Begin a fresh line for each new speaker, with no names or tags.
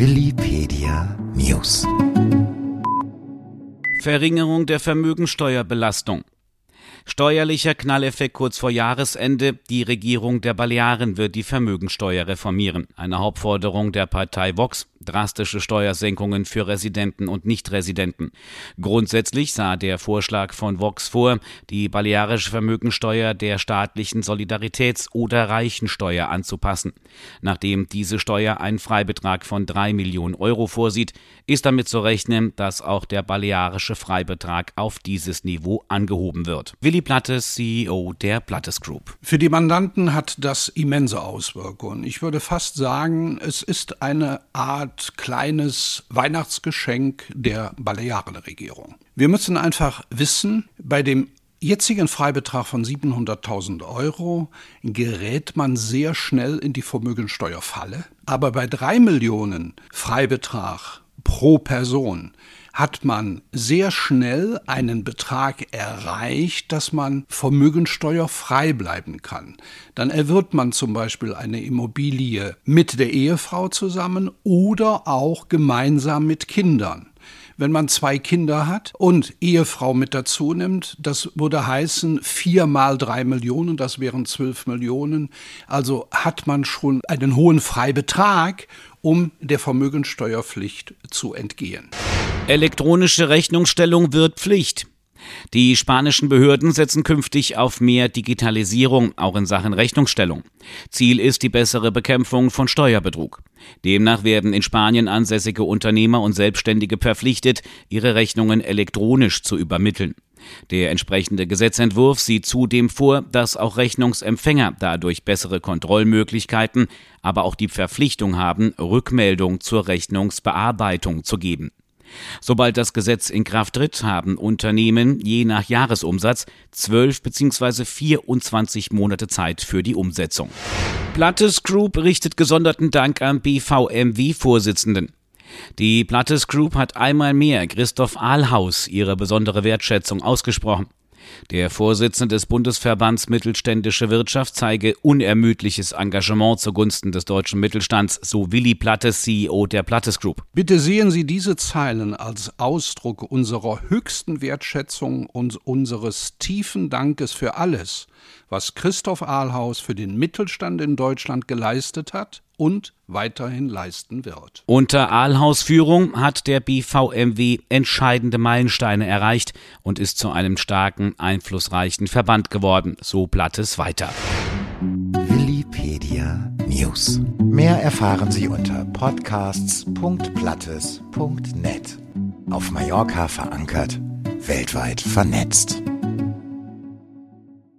Willipedia News.
Verringerung der Vermögensteuerbelastung. Steuerlicher Knalleffekt kurz vor Jahresende. Die Regierung der Balearen wird die Vermögensteuer reformieren. Eine Hauptforderung der Partei Vox drastische Steuersenkungen für Residenten und Nichtresidenten. Grundsätzlich sah der Vorschlag von Vox vor, die balearische Vermögensteuer der staatlichen Solidaritäts- oder Reichensteuer anzupassen. Nachdem diese Steuer einen Freibetrag von drei Millionen Euro vorsieht, ist damit zu rechnen, dass auch der balearische Freibetrag auf dieses Niveau angehoben wird. Willi Plattes, CEO der Plattes Group.
Für die Mandanten hat das immense Auswirkungen. Ich würde fast sagen, es ist eine Art kleines Weihnachtsgeschenk der Balearenregierung. Wir müssen einfach wissen, bei dem jetzigen Freibetrag von 700.000 Euro gerät man sehr schnell in die Vermögensteuerfalle. Aber bei drei Millionen Freibetrag pro Person hat man sehr schnell einen Betrag erreicht, dass man vermögensteuerfrei bleiben kann. Dann erwirbt man zum Beispiel eine Immobilie mit der Ehefrau zusammen oder auch gemeinsam mit Kindern wenn man zwei Kinder hat und Ehefrau mit dazu nimmt, das würde heißen vier mal drei Millionen, das wären zwölf Millionen. Also hat man schon einen hohen Freibetrag, um der Vermögensteuerpflicht zu entgehen.
Elektronische Rechnungsstellung wird Pflicht. Die spanischen Behörden setzen künftig auf mehr Digitalisierung, auch in Sachen Rechnungsstellung. Ziel ist die bessere Bekämpfung von Steuerbetrug. Demnach werden in Spanien ansässige Unternehmer und Selbstständige verpflichtet, ihre Rechnungen elektronisch zu übermitteln. Der entsprechende Gesetzentwurf sieht zudem vor, dass auch Rechnungsempfänger dadurch bessere Kontrollmöglichkeiten, aber auch die Verpflichtung haben, Rückmeldung zur Rechnungsbearbeitung zu geben. Sobald das Gesetz in Kraft tritt, haben Unternehmen je nach Jahresumsatz 12 bzw. 24 Monate Zeit für die Umsetzung. Plattes Group richtet gesonderten Dank am BVMW-Vorsitzenden. Die Plattes Group hat einmal mehr Christoph Ahlhaus ihre besondere Wertschätzung ausgesprochen. Der Vorsitzende des Bundesverbands Mittelständische Wirtschaft zeige unermüdliches Engagement zugunsten des deutschen Mittelstands, so Willi Plattes, CEO der Plattes Group.
Bitte sehen Sie diese Zeilen als Ausdruck unserer höchsten Wertschätzung und unseres tiefen Dankes für alles, was Christoph Ahlhaus für den Mittelstand in Deutschland geleistet hat und weiterhin leisten wird.
Unter Ahlhaus Führung hat der BVMW entscheidende Meilensteine erreicht und ist zu einem starken, einflussreichen Verband geworden, so Blattes weiter.
Willipedia News. Mehr erfahren Sie unter podcasts.blattes.net. Auf Mallorca verankert, weltweit vernetzt.